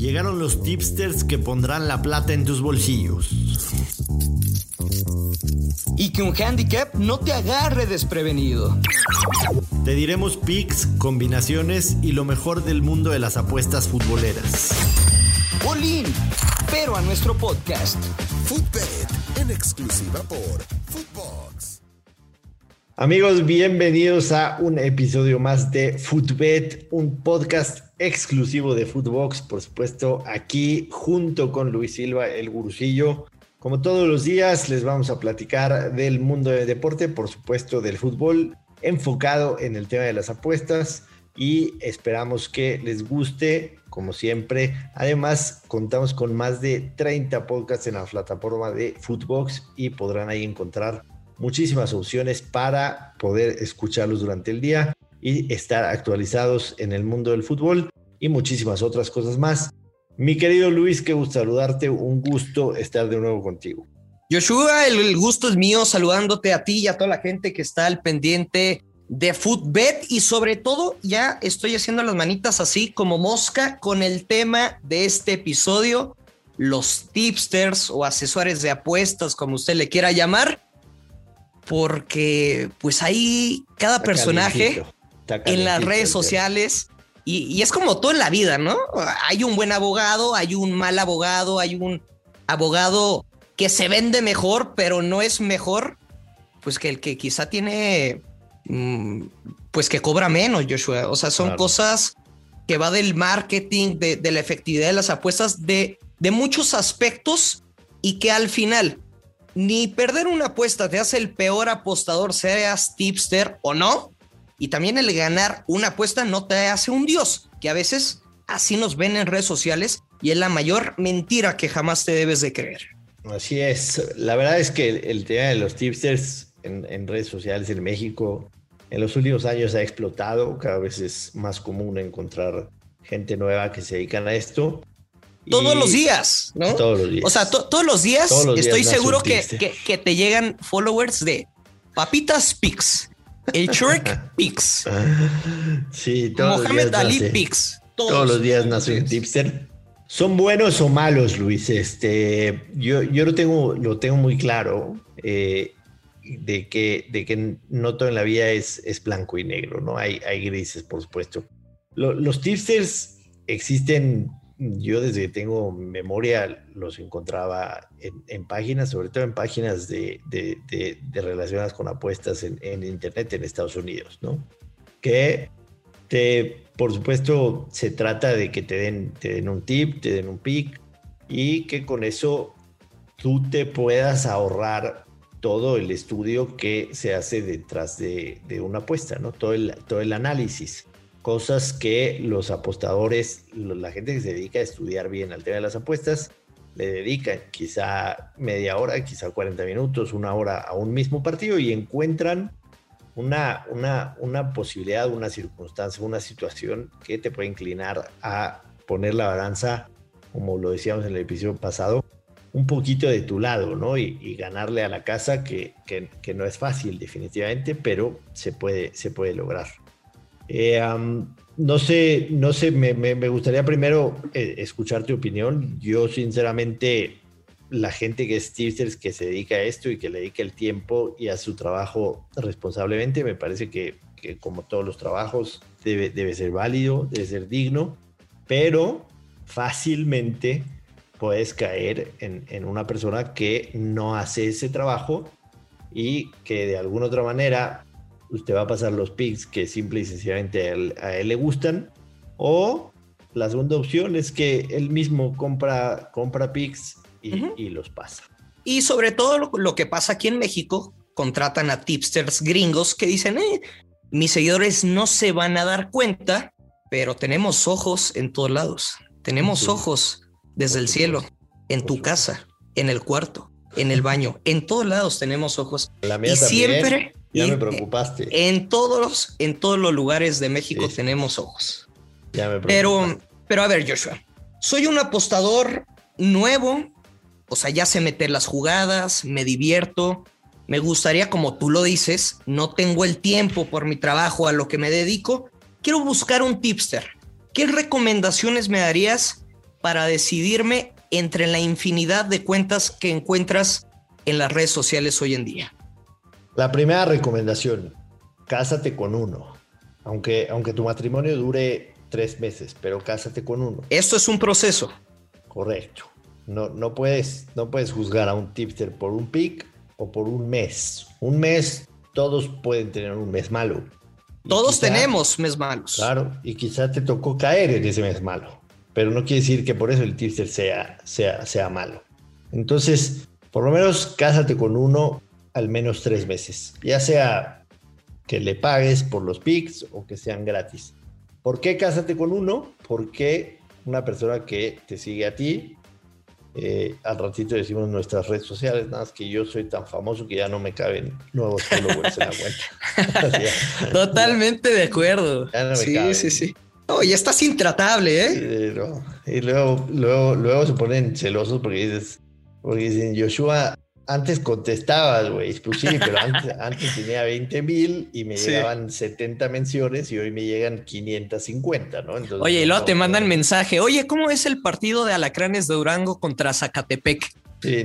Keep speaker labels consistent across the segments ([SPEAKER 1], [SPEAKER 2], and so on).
[SPEAKER 1] Llegaron los tipsters que pondrán la plata en tus bolsillos.
[SPEAKER 2] Y que un handicap no te agarre desprevenido.
[SPEAKER 1] Te diremos picks, combinaciones y lo mejor del mundo de las apuestas futboleras.
[SPEAKER 2] Bolín, pero a nuestro podcast.
[SPEAKER 3] Footbet, en exclusiva por Footbox.
[SPEAKER 1] Amigos, bienvenidos a un episodio más de Footbet, un podcast exclusivo de Footbox, por supuesto, aquí junto con Luis Silva, el gurusillo. Como todos los días, les vamos a platicar del mundo del deporte, por supuesto, del fútbol, enfocado en el tema de las apuestas y esperamos que les guste, como siempre. Además, contamos con más de 30 podcasts en la plataforma de Footbox y podrán ahí encontrar muchísimas opciones para poder escucharlos durante el día y estar actualizados en el mundo del fútbol y muchísimas otras cosas más. Mi querido Luis, qué gusto saludarte, un gusto estar de nuevo contigo.
[SPEAKER 2] Joshua, el gusto es mío saludándote a ti y a toda la gente que está al pendiente de Footbet y sobre todo ya estoy haciendo las manitas así como mosca con el tema de este episodio, los tipsters o asesores de apuestas, como usted le quiera llamar porque pues ahí cada personaje en las redes sociales y, es como todo en la vida, ¿no? Hay un buen abogado, hay un mal abogado, hay un abogado que se vende mejor, pero no es mejor, pues que el que quizá tiene, mm, pues que cobra menos, Joshua. O sea, son cosas que va del marketing, de, de, la efectividad de las apuestas, de, de muchos aspectos y que al final ni perder una apuesta te hace el peor apostador, seas tipster o no. Y también el ganar una apuesta no te hace un dios, que a veces así nos ven en redes sociales y es la mayor mentira que jamás te debes de creer.
[SPEAKER 1] Así es. La verdad es que el tema de los tipsters en, redes sociales en México en los últimos años ha explotado. Cada vez es más común encontrar gente nueva que se dedican a esto.
[SPEAKER 2] Todos los días, ¿no?
[SPEAKER 1] Todos los días.
[SPEAKER 2] O sea, todos los días estoy seguro que, que, te llegan followers de Papitas Pix, el Shrek Pix,
[SPEAKER 1] sí, todos
[SPEAKER 2] Mohamed
[SPEAKER 1] los
[SPEAKER 2] Ali Pix.
[SPEAKER 1] Todos, los días nace un tipster. ¿Son buenos o malos, Luis? Este, yo, yo lo, tengo, lo tengo muy claro eh, de, que, de que no todo en la vida es, es blanco y negro, ¿no? Hay, hay grises, por supuesto. los tipsters existen yo desde que tengo memoria los encontraba en, páginas, sobre todo en páginas de, relacionadas con apuestas en, Internet en Estados Unidos, ¿no? Que por supuesto se trata de que te den, te den un tip, te den un pick y que con eso tú te puedas ahorrar todo el estudio que se hace detrás de, una apuesta, ¿no? Todo el, todo el análisis cosas que los apostadores, la gente que se dedica a estudiar bien al tema de las apuestas, le dedican quizá media hora, quizá 40 minutos, una hora a un mismo partido y encuentran una, una, una posibilidad, una circunstancia, una situación que te puede inclinar a poner la balanza, como lo decíamos en el episodio pasado, un poquito de tu lado, ¿no? Y, ganarle a la casa, que, que, que, no es fácil definitivamente, pero se puede, se puede lograr. Eh, no sé, no sé, me, gustaría primero eh, escuchar tu opinión. Yo, sinceramente, la gente que es tipsters, que se dedica a esto y que le dedica el tiempo y a su trabajo responsablemente, me parece que, como todos los trabajos, debe, debe ser válido, debe ser digno, pero fácilmente puedes caer en, en, una persona que no hace ese trabajo y que de alguna otra manera usted va a pasar los picks que simple y sencillamente a él, le gustan. O la segunda opción es que él mismo compra, compra picks y, los pasa.
[SPEAKER 2] Y sobre todo lo, que pasa aquí en México, contratan a tipsters gringos que dicen, eh, mis seguidores no se van a dar cuenta, pero tenemos ojos en todos lados. Tenemos ojos desde el cielo, en tu casa, en el cuarto, en el baño, en todos lados tenemos ojos.
[SPEAKER 1] La mía
[SPEAKER 2] y siempre
[SPEAKER 1] ya me preocupaste.
[SPEAKER 2] En todos, en todos los lugares de México tenemos ojos.
[SPEAKER 1] Ya me
[SPEAKER 2] pero, pero a ver, Joshua, soy un apostador nuevo, o sea, ya sé meter las jugadas, me divierto. Me gustaría, como tú lo dices, no tengo el tiempo por mi trabajo a lo que me dedico. Quiero buscar un tipster. ¿Qué recomendaciones me darías para decidirme entre la infinidad de cuentas que encuentras en las redes sociales hoy en día?
[SPEAKER 1] La primera recomendación, cásate con uno. Aunque, aunque tu matrimonio dure tres meses, pero cásate con uno.
[SPEAKER 2] Esto es un proceso.
[SPEAKER 1] Correcto. No, no, puedes, no puedes juzgar a un tipster por un pick o por un mes. Un mes, todos pueden tener un mes malo.
[SPEAKER 2] todos tenemos mes malos.
[SPEAKER 1] Claro, y quizá te tocó caer en ese mes malo. Pero no quiere decir que por eso el tipster sea, sea, sea malo. Entonces, por lo menos cásate con uno al menos tres meses. Ya sea que le pagues por los picks o que sean gratis. ¿Por qué cásate con uno? Porque una persona que te sigue a ti, eh, al ratito decimos nuestras redes sociales, nada más que yo soy tan famoso que ya no me caben nuevos followers en la cuenta.
[SPEAKER 2] Totalmente de acuerdo. sí, sí, sí. No, ya estás intratable,
[SPEAKER 1] ¿eh? Y luego, luego, luego se ponen celosos porque dices, porque dicen, Joshua antes contestabas, güey. Pues sí, pero antes, tenía 20 mil y me llegaban 70 menciones y hoy me llegan 550, ¿no?
[SPEAKER 2] oye, y luego te mandan mensaje. Oye, ¿cómo es el partido de Alacranes de Durango contra Zacatepec?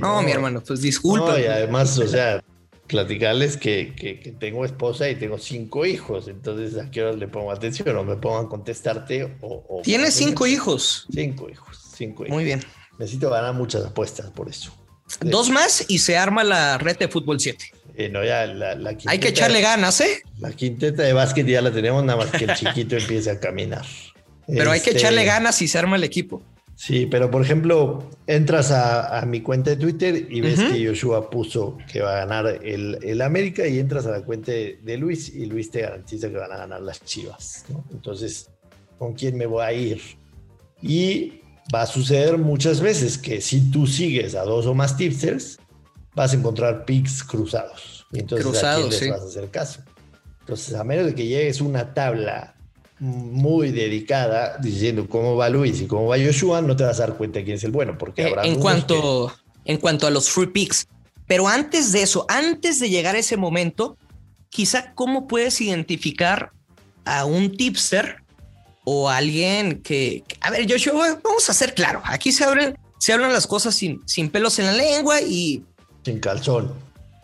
[SPEAKER 2] no, mi hermano, pues disculpa.
[SPEAKER 1] y además, o sea, platicarles que, que, tengo esposa y tengo cinco hijos. Entonces, ¿a qué hora le pongo atención? O me pongo a contestarte. O,
[SPEAKER 2] ¿Tienes cinco hijos?
[SPEAKER 1] Cinco hijos, cinco hijos.
[SPEAKER 2] Muy bien.
[SPEAKER 1] Necesito ganar muchas apuestas por eso.
[SPEAKER 2] Dos más y se arma la red de fútbol 7.
[SPEAKER 1] Eh, no, ya la,
[SPEAKER 2] Hay que echarle ganas, ¿eh?
[SPEAKER 1] La quinteta de básquet ya la tenemos, nada más que el chiquito empiece a caminar.
[SPEAKER 2] Pero hay que este, echarle ganas y se arma el equipo.
[SPEAKER 1] Sí, pero por ejemplo, entras a, mi cuenta de Twitter y ves que Joshua puso que va a ganar el, el, América y entras a la cuenta de, Luis y Luis te garantiza que van a ganar las Chivas. Entonces, ¿con quién me voy a ir? Y va a suceder muchas veces que si tú sigues a dos o más tipsters, vas a encontrar picks cruzados. Y entonces
[SPEAKER 2] cruzados,
[SPEAKER 1] a quién les vas a hacer caso. Entonces, a menos de que llegues una tabla muy dedicada diciendo cómo va Luis y cómo va Joshua, no te vas a dar cuenta de quién es el bueno, porque
[SPEAKER 2] eh,
[SPEAKER 1] habrá
[SPEAKER 2] en cuanto en cuanto a los free picks. Pero antes de eso, antes de llegar a ese momento, quizá cómo puedes identificar a un tipster o alguien que, a ver, Joshua, vamos a ser claro, aquí se abren, se hablan las cosas sin, sin pelos en la lengua y...
[SPEAKER 1] Sin calzón.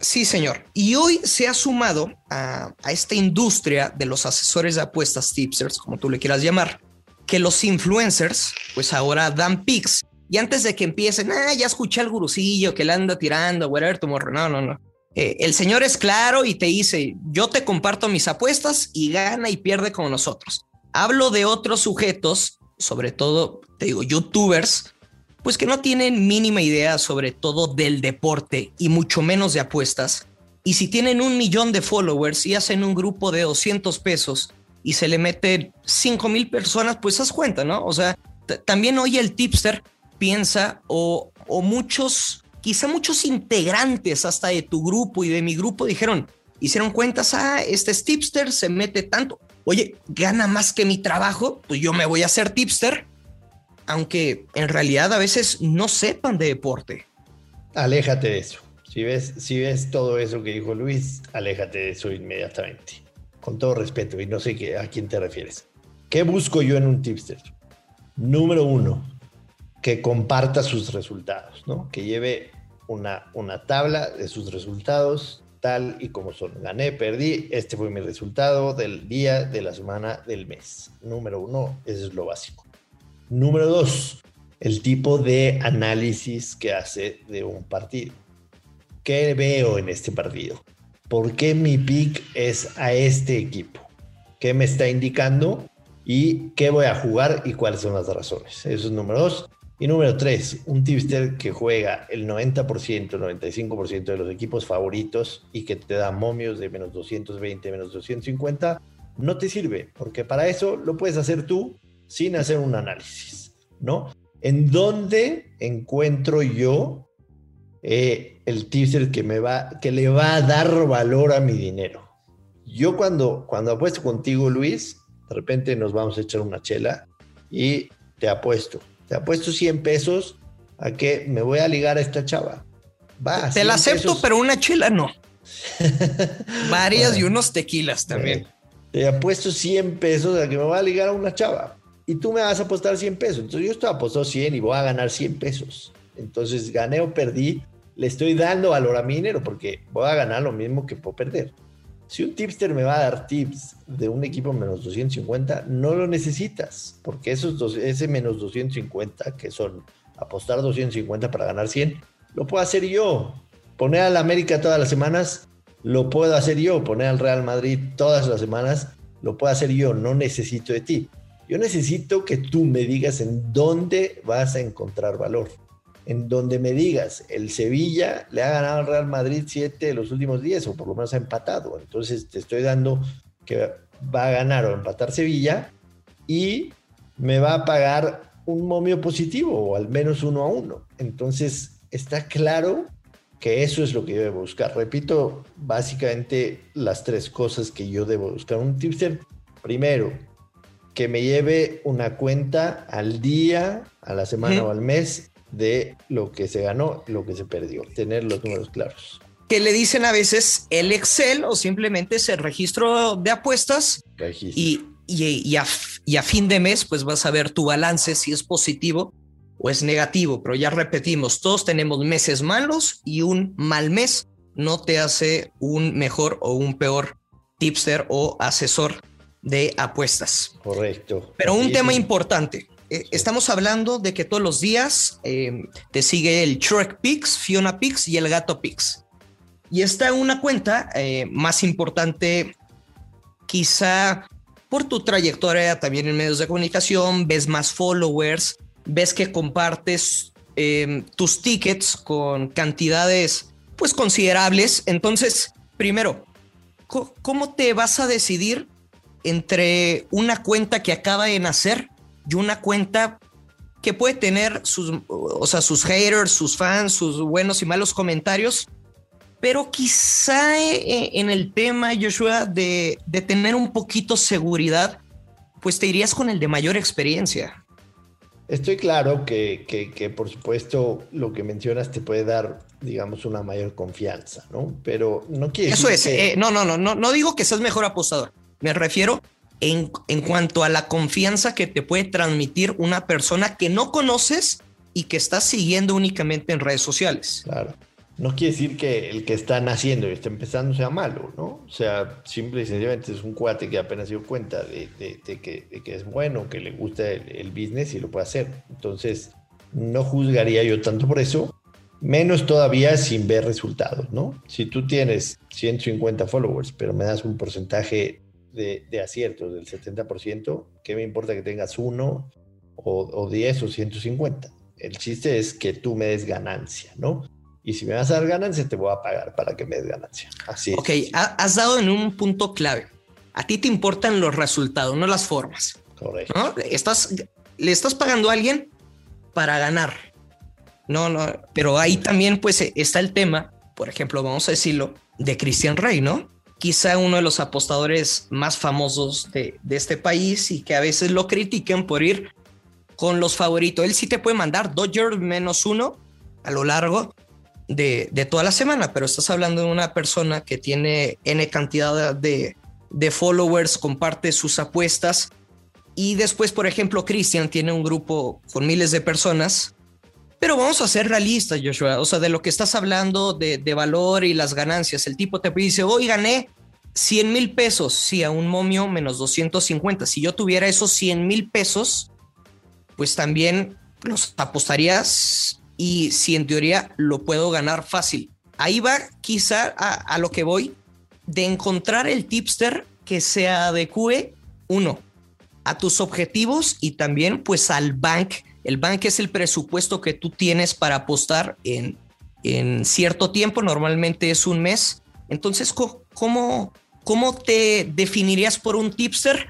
[SPEAKER 2] Sí, señor. Y hoy se ha sumado a, a, esta industria de los asesores de apuestas tipsters, como tú le quieras llamar, que los influencers, pues ahora dan pics. Y antes de que empiecen, ah, ya escuché al gurucillo que le anda tirando, whatever tomorrow. No, no, no. Eh, el señor es claro y te dice, yo te comparto mis apuestas y gana y pierde como nosotros. Hablo de otros sujetos, sobre todo, te digo, youtubers, pues que no tienen mínima idea sobre todo del deporte y mucho menos de apuestas. Y si tienen un millón de followers y hacen un grupo de 200 pesos y se le mete 5 mil personas, pues haz cuenta, ¿no? O sea, también hoy el tipster piensa o, muchos, quizá muchos integrantes hasta de tu grupo y de mi grupo dijeron, hicieron cuentas, ah, este es tipster, se mete tanto, oye, gana más que mi trabajo, pues yo me voy a hacer tipster, aunque en realidad a veces no sepan de deporte.
[SPEAKER 1] Aléjate de eso. Si ves, si ves todo eso que dijo Luis, aléjate de eso inmediatamente. Con todo respeto, y no sé qué, a quién te refieres. ¿Qué busco yo en un tipster? Número uno, que comparta sus resultados, ¿no? Que lleve una, una tabla de sus resultados tal y como son. Gané, perdí, este fue mi resultado del día, de la semana, del mes. Número uno, eso es lo básico. Número dos, el tipo de análisis que hace de un partido. ¿Qué veo en este partido? ¿Por qué mi pick es a este equipo? ¿Qué me está indicando? ¿Y qué voy a jugar y cuáles son las razones? Eso es número dos. Y número tres, un tipster que juega el 90%, 95% de los equipos favoritos y que te da momios de menos 220, menos 250, no te sirve, porque para eso lo puedes hacer tú sin hacer un análisis, ¿no? ¿En dónde encuentro yo eh, el tipster que, me va, que le va a dar valor a mi dinero? Yo cuando, cuando apuesto contigo, Luis, de repente nos vamos a echar una chela y te apuesto te apuesto 100 pesos a que me voy a ligar a esta chava.
[SPEAKER 2] Va, Te la acepto, pero una chela no. Varias y unos tequilas también.
[SPEAKER 1] te apuesto 100 pesos a que me voy a ligar a una chava. y tú me vas a apostar 100 pesos. Entonces yo estoy apostando 100 y voy a ganar 100 pesos. Entonces gané o perdí, le estoy dando valor a mi dinero porque voy a ganar lo mismo que puedo perder. Si un tipster me va a dar tips de un equipo menos 250, no lo necesitas, porque esos dos, ese menos 250, que son apostar 250 para ganar 100, lo puedo hacer yo. Poner al América todas las semanas, lo puedo hacer yo. Poner al Real Madrid todas las semanas, lo puedo hacer yo. No necesito de ti. Yo necesito que tú me digas en dónde vas a encontrar valor en donde me digas, el Sevilla le ha ganado al Real Madrid 7 de los últimos 10, o por lo menos ha empatado. Entonces te estoy dando que va a ganar o empatar Sevilla y me va a pagar un momio positivo, o al menos uno a uno. Entonces está claro que eso es lo que yo debo buscar. Repito, básicamente las tres cosas que yo debo buscar. Un tipster, primero, que me lleve una cuenta al día, a la semana o al mes de lo que se ganó, lo que se perdió, tener los números claros.
[SPEAKER 2] Que le dicen a veces el Excel o simplemente ese registro de apuestas y, y, a, y a fin de mes pues vas a ver tu balance si es positivo o es negativo, pero ya repetimos, todos tenemos meses malos y un mal mes. No te hace un mejor o un peor tipster o asesor de apuestas.
[SPEAKER 1] Correcto.
[SPEAKER 2] Pero un tema importante, estamos hablando de que todos los días eh, te sigue el Shrek Pix, Fiona Pix y el Gato Pix. Y está una cuenta eh, más importante, quizá por tu trayectoria también en medios de comunicación, ves más followers, ves que compartes tus tickets con cantidades pues considerables. Entonces, primero, ¿cómo te vas a decidir entre una cuenta que acaba de nacer y una cuenta que puede tener sus, o sea, sus haters, sus fans, sus buenos y malos comentarios, pero quizá eh, en el tema, Joshua, de, de tener un poquito seguridad, pues te irías con el de mayor experiencia.
[SPEAKER 1] Estoy claro que, que, por supuesto lo que mencionas te puede dar, digamos, una mayor confianza, ¿no? Pero no quiere
[SPEAKER 2] Eso es, eh, no, no, no, no, no digo que seas mejor apostador. Me refiero en, cuanto a la confianza que te puede transmitir una persona que no conoces y que estás siguiendo únicamente en redes sociales.
[SPEAKER 1] No quiere decir que el que está naciendo y está empezando sea malo, ¿no? O sea, simple y sencillamente es un cuate que apenas se dio cuenta de, que, es bueno, que le gusta el, el, business y lo puede hacer. Entonces, no juzgaría yo tanto por eso, menos todavía sin ver resultados, ¿no? Si tú tienes 150 followers, pero me das un porcentaje de, aciertos del 70%, ¿qué me importa que tengas uno o, 10 o 150? El chiste es que tú me des ganancia, ¿no? Y si me vas a dar ganancia, te voy a pagar para que me des ganancia. Así
[SPEAKER 2] Ok, has dado en un punto clave. A ti te importan los resultados, no las formas.
[SPEAKER 1] Correcto.
[SPEAKER 2] ¿no? Estás, le estás pagando a alguien para ganar. No, no, pero ahí también pues está el tema, por ejemplo, vamos a decirlo, de Cristian Rey, ¿no? Quizá uno de los apostadores más famosos de, este país y que a veces lo critican por ir con los favoritos. Él sí te puede mandar Dodgers menos uno a lo largo de, toda la semana, pero estás hablando de una persona que tiene N cantidad de, de followers, comparte sus apuestas. Y después, por ejemplo, Christian tiene un grupo con miles de personas pero vamos a ser realistas, Joshua. O sea, de lo que estás hablando de, valor y las ganancias. El tipo te dice, hoy gané 100 mil pesos. Sí, a un momio menos 250. Si yo tuviera esos 100 mil pesos, pues también los apostarías y si en teoría lo puedo ganar fácil. Ahí va quizá a, a lo que voy de encontrar el tipster que se adecue, uno, a tus objetivos y también pues al bank el bank es el presupuesto que tú tienes para apostar en, en cierto tiempo, normalmente es un mes. Entonces, ¿cómo, ¿cómo te definirías por un tipster?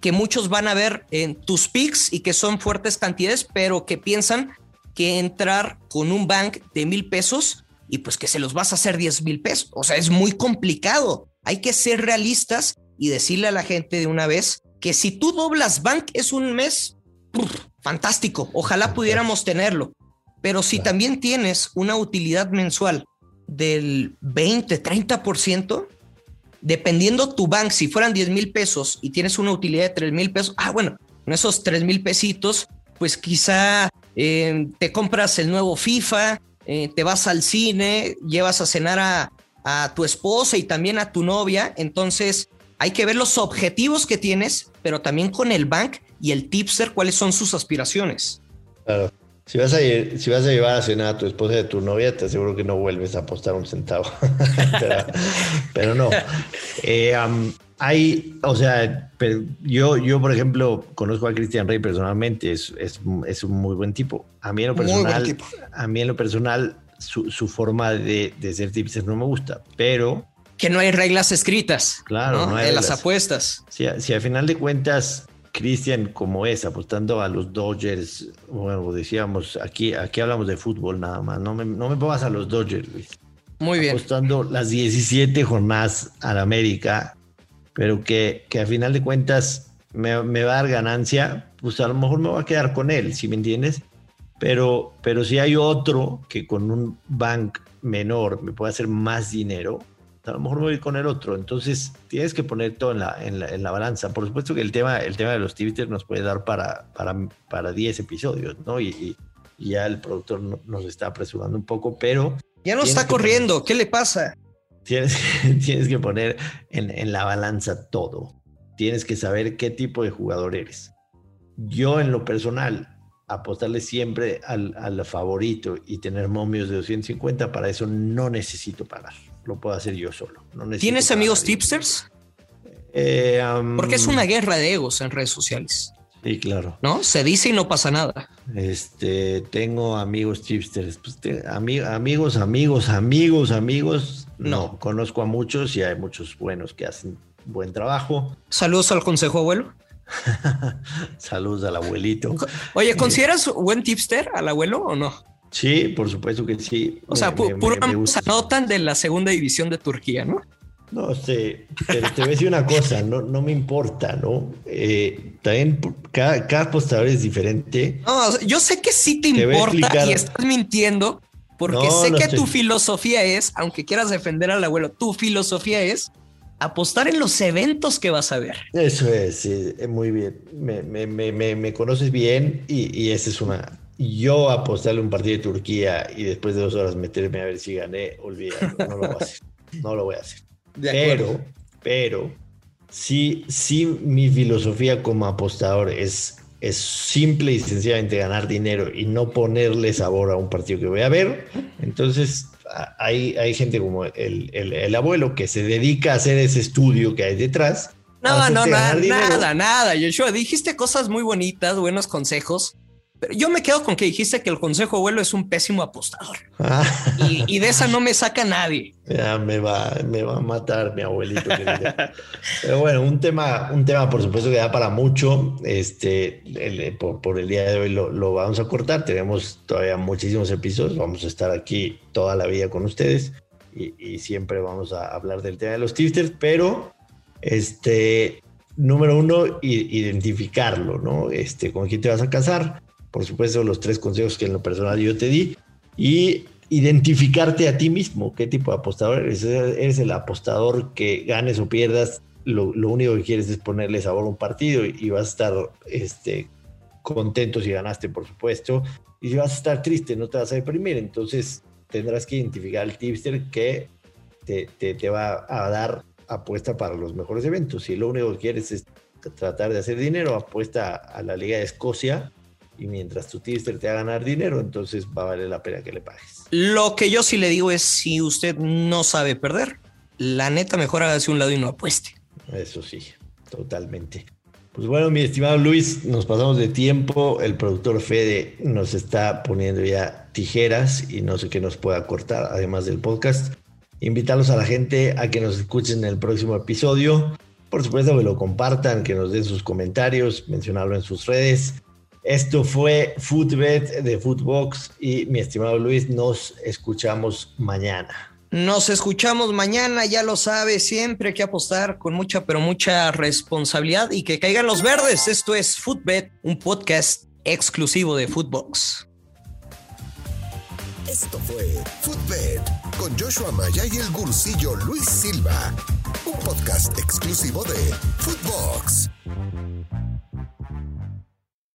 [SPEAKER 2] Que muchos van a ver en tus picks y que son fuertes cantidades, pero que piensan que entrar con un bank de mil pesos y pues que se los vas a hacer 10 mil pesos. O sea, es muy complicado. Hay que ser realistas y decirle a la gente de una vez que si tú doblas bank es un mes fantástico, ojalá pudiéramos tenerlo. Pero si también tienes una utilidad mensual del 20, 30%, dependiendo tu bank, si fueran 10 mil pesos y tienes una utilidad de 3 mil pesos, ah, bueno, con esos tres mil pesitos, pues quizá eh, te compras el nuevo FIFA, eh, te vas al cine, llevas a cenar a, a tu esposa y también a tu novia. Entonces hay que ver los objetivos que tienes, pero también con el bank y el tipster cuáles son sus aspiraciones.
[SPEAKER 1] Claro. Si vas, a ir, si vas a llevar a cenar a tu esposa y a tu novia, te aseguro que no vuelves a apostar un centavo. pero, no. Eh, hay, o sea, yo, yo, por ejemplo, conozco a Cristian Rey personalmente, es, es, es, un muy buen tipo. A mí en lo personal, a mí en lo personal, su, su forma de, de, ser tipster no me gusta, pero...
[SPEAKER 2] Que no hay reglas escritas.
[SPEAKER 1] Claro,
[SPEAKER 2] ¿no? de las apuestas.
[SPEAKER 1] Si, si al final de cuentas Cristian como es, apostando a los Dodgers, bueno, decíamos, aquí, aquí hablamos de fútbol nada más, no me, no me pongas a los Dodgers, Luis.
[SPEAKER 2] Muy bien.
[SPEAKER 1] Apostando las 17 jornadas la América, pero que, que a final de cuentas me, me, va a dar ganancia, pues a lo mejor me voy a quedar con él, si me entiendes? Pero, pero si hay otro que con un bank menor me puede hacer más dinero, a lo mejor me voy con el otro. Entonces tienes que poner todo en la, en la, balanza. Por supuesto que el tema, el tema de los Twitter nos puede dar para, para, para 10 episodios, ¿no? Y, ya el productor nos está apresurando un poco, pero...
[SPEAKER 2] Ya no está corriendo, ¿qué le pasa?
[SPEAKER 1] Tienes, tienes que poner en, en la balanza todo. Tienes que saber qué tipo de jugador eres. Yo en lo personal, apostarle siempre al, al favorito y tener momios de 250, para eso no necesito pagar lo puedo hacer yo solo.
[SPEAKER 2] ¿Tienes amigos tipsters?
[SPEAKER 1] Eh,
[SPEAKER 2] Porque es una guerra de egos en redes sociales.
[SPEAKER 1] Sí, claro.
[SPEAKER 2] ¿No? Se dice y no pasa nada.
[SPEAKER 1] Este, tengo amigos tipsters. Pues amigos, amigos, amigos, amigos. No. conozco a muchos y hay muchos buenos que hacen buen trabajo.
[SPEAKER 2] Saludos al consejo abuelo.
[SPEAKER 1] Saludos al abuelito.
[SPEAKER 2] Oye, ¿consideras buen tipster al abuelo o no?
[SPEAKER 1] Sí, por supuesto que sí.
[SPEAKER 2] O sea, puro se anotan de la segunda división de Turquía, ¿no?
[SPEAKER 1] No sé, pero te voy a decir una cosa, no, no me importa, ¿no? Eh, también cada, cada, apostador es diferente.
[SPEAKER 2] No, yo sé que sí te, importa y estás mintiendo, porque sé que tu filosofía es, aunque quieras defender al abuelo, tu filosofía es apostar en los eventos que vas a ver.
[SPEAKER 1] Eso es, sí, muy bien. Me, me, me, me conoces bien y, y esa es una, yo apostarle un partido de Turquía y después de dos horas meterme a ver si gané, olvídalo, no lo voy a hacer. No lo voy a hacer. pero, pero, sí, sí, mi filosofía como apostador es, es simple y sencillamente ganar dinero y no ponerle sabor a un partido que voy a ver. Entonces, hay, hay gente como el, el, abuelo que se dedica a hacer ese estudio que hay detrás.
[SPEAKER 2] No, no, nada, nada, nada. Yoshua, dijiste cosas muy bonitas, buenos consejos pero yo me quedo con que dijiste que el consejo abuelo es un pésimo apostador. Ah. Y, de esa no me saca nadie.
[SPEAKER 1] Ya me va, me va a matar mi abuelito. Pero bueno, un tema, un tema por supuesto que da para mucho. Este, por, el día de hoy lo, vamos a cortar. Tenemos todavía muchísimos episodios. Vamos a estar aquí toda la vida con ustedes. Y, siempre vamos a hablar del tema de los tipsters, pero este, número uno, identificarlo, ¿no? Este, con quién te vas a casar por supuesto, los tres consejos que en lo personal yo te di, y identificarte a ti mismo, qué tipo de apostador eres. Eres el apostador que ganes o pierdas, lo, único que quieres es ponerle sabor a un partido y, vas a estar este, contento si ganaste, por supuesto, y si vas a estar triste, no te vas a deprimir. Entonces tendrás que identificar al tipster que te, te, te va a dar apuesta para los mejores eventos. Si lo único que quieres es tratar de hacer dinero, apuesta a la Liga de Escocia y mientras tu tipster te a ganar dinero, entonces va a valer la pena que le pagues.
[SPEAKER 2] Lo que yo sí le digo es si usted no sabe perder, la neta mejor hágase un lado y no apueste.
[SPEAKER 1] Eso sí, totalmente. Pues bueno, mi estimado Luis, nos pasamos de tiempo. El productor Fede nos está poniendo ya tijeras y no sé qué nos pueda cortar, además del podcast. Invitarlos a la gente a que nos escuchen en el próximo episodio. Por supuesto, que lo compartan, que nos den sus comentarios, mencionarlo en sus redes. Esto fue Footbet de Footbox y mi estimado Luis, nos escuchamos mañana.
[SPEAKER 2] Nos escuchamos mañana, ya lo sabe, siempre hay que apostar con mucha, pero mucha responsabilidad y que caigan los verdes. Esto es Footbet, un podcast exclusivo de Footbox.
[SPEAKER 3] Esto fue Footbet con Joshua Maya y el gursillo Luis Silva, un podcast exclusivo de Footbox.